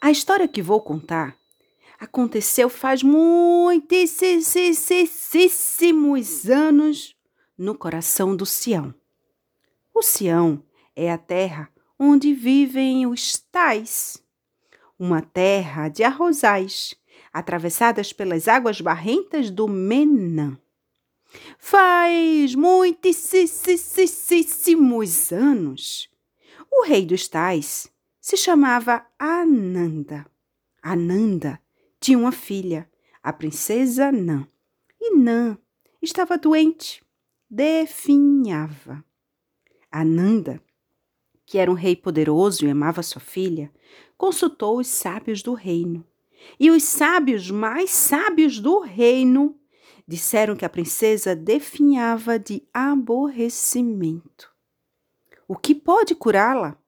A história que vou contar aconteceu faz muitíssimos anos no coração do Sião. O Sião é a terra onde vivem os tais, uma terra de arrozais, atravessadas pelas águas barrentas do Menã. Faz muitíssimos anos, o rei dos tais se chamava Ananda. Ananda tinha uma filha, a princesa Nã. E Nã estava doente, definhava. Ananda, que era um rei poderoso e amava sua filha, consultou os sábios do reino. E os sábios mais sábios do reino disseram que a princesa definhava de aborrecimento. O que pode curá-la?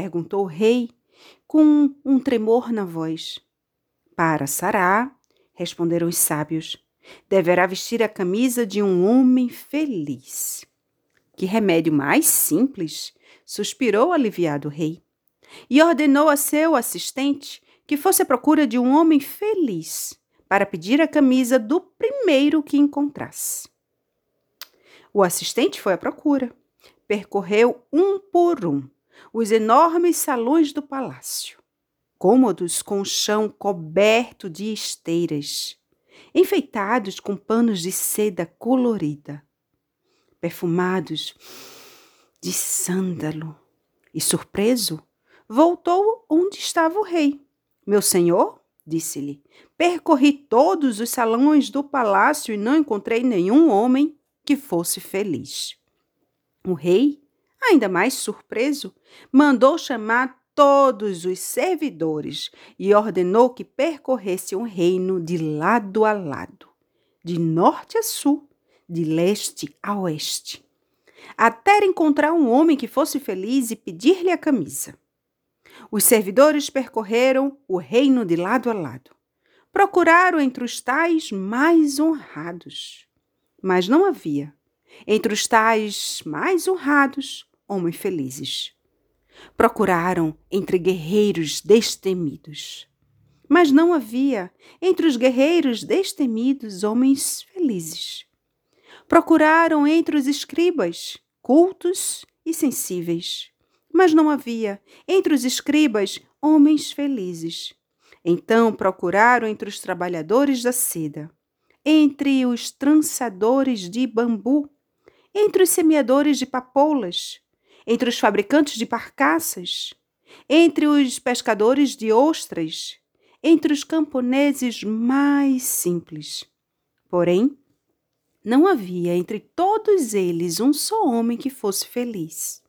Perguntou o rei com um tremor na voz. Para Sará, responderam os sábios, deverá vestir a camisa de um homem feliz. Que remédio mais simples! suspirou aliviado o rei. E ordenou a seu assistente que fosse à procura de um homem feliz para pedir a camisa do primeiro que encontrasse. O assistente foi à procura, percorreu um por um os enormes salões do palácio, cômodos com chão coberto de esteiras, enfeitados com panos de seda colorida, perfumados de sândalo. E surpreso, voltou onde estava o rei. Meu senhor, disse-lhe, percorri todos os salões do palácio e não encontrei nenhum homem que fosse feliz. O rei Ainda mais surpreso, mandou chamar todos os servidores e ordenou que percorresse o reino de lado a lado, de norte a sul, de leste a oeste, até encontrar um homem que fosse feliz e pedir-lhe a camisa. Os servidores percorreram o reino de lado a lado. Procuraram entre os tais mais honrados, mas não havia. Entre os tais mais honrados, homens felizes. Procuraram entre guerreiros destemidos. Mas não havia entre os guerreiros destemidos homens felizes. Procuraram entre os escribas, cultos e sensíveis. Mas não havia entre os escribas homens felizes. Então procuraram entre os trabalhadores da seda, entre os trançadores de bambu, entre os semeadores de papoulas, entre os fabricantes de barcaças, entre os pescadores de ostras, entre os camponeses mais simples. Porém, não havia entre todos eles um só homem que fosse feliz.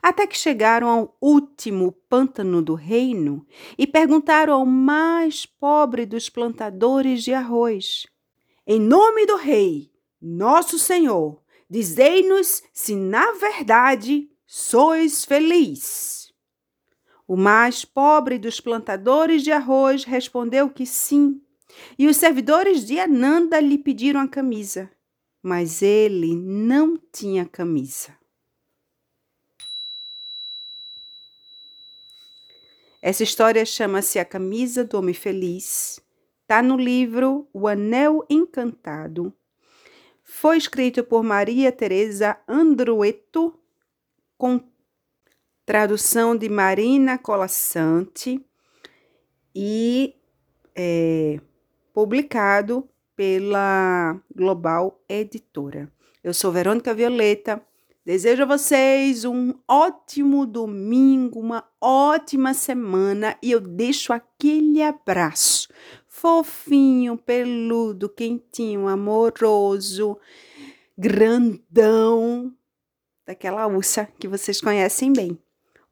Até que chegaram ao último pântano do reino e perguntaram ao mais pobre dos plantadores de arroz: Em nome do rei, nosso senhor, dizei-nos se na verdade sois feliz? O mais pobre dos plantadores de arroz respondeu que sim, e os servidores de Ananda lhe pediram a camisa, mas ele não tinha camisa. Essa história chama-se A Camisa do Homem Feliz. Está no livro O Anel Encantado. Foi escrito por Maria Teresa Andrueto com tradução de Marina Colassante e é, publicado pela Global Editora. Eu sou Verônica Violeta. Desejo a vocês um ótimo domingo, uma ótima semana e eu deixo aquele abraço fofinho, peludo, quentinho, amoroso, grandão daquela ursa que vocês conhecem bem.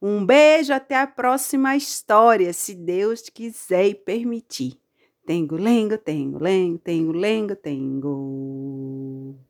Um beijo até a próxima história, se Deus quiser e permitir. Tengo, lengo, tengo, lengo, tengo, lengo, tengo.